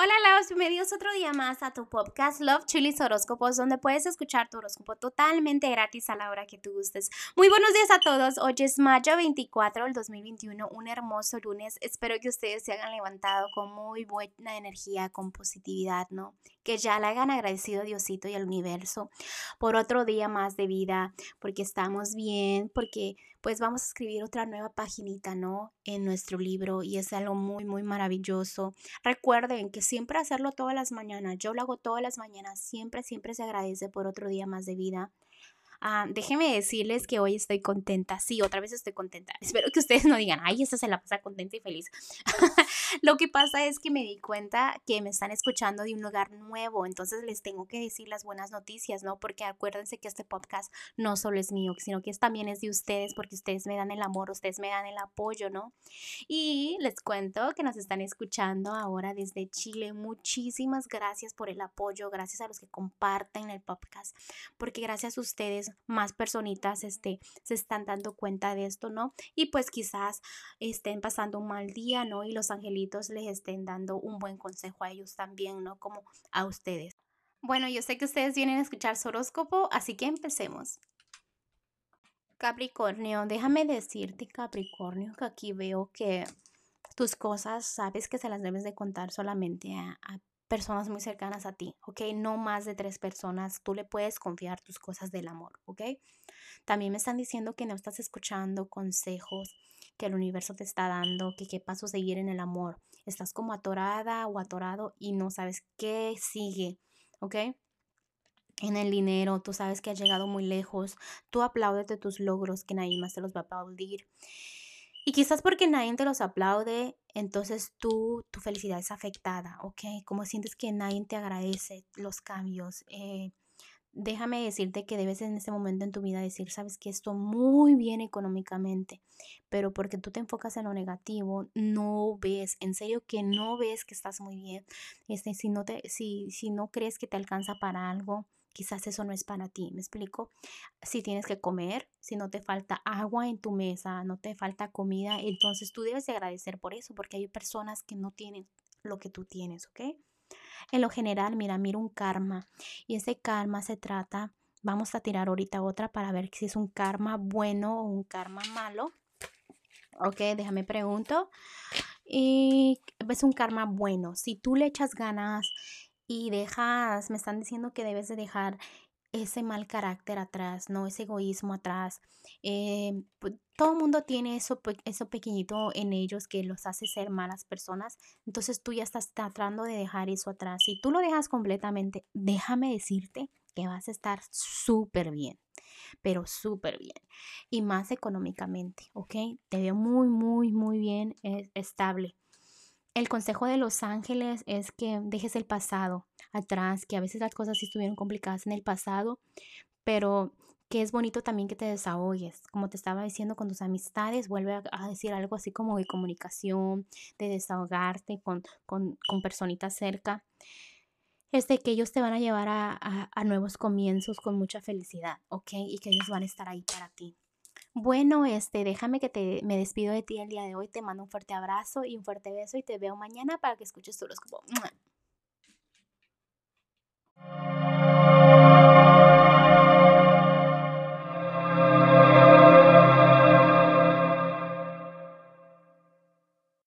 Hola, Laos, bienvenidos otro día más a tu podcast Love Chilis Horóscopos, donde puedes escuchar tu horóscopo totalmente gratis a la hora que tú gustes. Muy buenos días a todos. Hoy es mayo 24 del 2021, un hermoso lunes. Espero que ustedes se hayan levantado con muy buena energía, con positividad, ¿no? Que ya le hayan agradecido a Diosito y al universo por otro día más de vida, porque estamos bien, porque pues vamos a escribir otra nueva paginita, ¿no? En nuestro libro y es algo muy, muy maravilloso. Recuerden que siempre hacerlo todas las mañanas, yo lo hago todas las mañanas, siempre, siempre se agradece por otro día más de vida. Ah, déjenme decirles que hoy estoy contenta. Sí, otra vez estoy contenta. Espero que ustedes no digan, ay, esta se la pasa contenta y feliz. Lo que pasa es que me di cuenta que me están escuchando de un lugar nuevo, entonces les tengo que decir las buenas noticias, ¿no? Porque acuérdense que este podcast no solo es mío, sino que también es de ustedes, porque ustedes me dan el amor, ustedes me dan el apoyo, ¿no? Y les cuento que nos están escuchando ahora desde Chile. Muchísimas gracias por el apoyo, gracias a los que comparten el podcast, porque gracias a ustedes más personitas este, se están dando cuenta de esto, ¿no? Y pues quizás estén pasando un mal día, ¿no? Y los angelitos les estén dando un buen consejo a ellos también, ¿no? Como a ustedes. Bueno, yo sé que ustedes vienen a escuchar su horóscopo, así que empecemos. Capricornio, déjame decirte, Capricornio, que aquí veo que tus cosas sabes que se las debes de contar solamente a personas muy cercanas a ti, ¿ok? No más de tres personas. Tú le puedes confiar tus cosas del amor, ¿ok? También me están diciendo que no estás escuchando consejos que el universo te está dando, que qué paso seguir en el amor. Estás como atorada o atorado y no sabes qué sigue, ¿ok? En el dinero, tú sabes que has llegado muy lejos. Tú aplaudes de tus logros, que nadie más te los va a aplaudir. Y quizás porque nadie te los aplaude, entonces tú, tu felicidad es afectada, ¿ok? Como sientes que nadie te agradece los cambios. Eh, déjame decirte que debes en este momento en tu vida decir, sabes que esto muy bien económicamente, pero porque tú te enfocas en lo negativo, no ves, en serio que no ves que estás muy bien. Este, si, no te, si, si no crees que te alcanza para algo, quizás eso no es para ti, ¿me explico? Si tienes que comer, si no te falta agua en tu mesa, no te falta comida, entonces tú debes de agradecer por eso, porque hay personas que no tienen lo que tú tienes, ¿ok? En lo general, mira, mira un karma y ese karma se trata, vamos a tirar ahorita otra para ver si es un karma bueno o un karma malo. Ok, déjame pregunto. Y es un karma bueno. Si tú le echas ganas y dejas, me están diciendo que debes de dejar ese mal carácter atrás, ¿no? Ese egoísmo atrás. Eh, pues, todo el mundo tiene eso, eso pequeñito en ellos que los hace ser malas personas. Entonces tú ya estás tratando de dejar eso atrás. Si tú lo dejas completamente, déjame decirte que vas a estar súper bien, pero súper bien. Y más económicamente, ¿ok? Te veo muy, muy, muy bien, eh, estable. El consejo de los ángeles es que dejes el pasado atrás, que a veces las cosas sí estuvieron complicadas en el pasado, pero que es bonito también que te desahogues. Como te estaba diciendo con tus amistades, vuelve a, decir algo así como de comunicación, de desahogarte con, con, con personitas cerca. Es de que ellos te van a llevar a, a nuevos comienzos con mucha felicidad, ¿ok? Y que ellos van a estar ahí para ti. Bueno, este, déjame que te, me despido de ti el día de hoy. Te mando un fuerte abrazo y un fuerte beso y te veo mañana para que escuches tu horóscopo.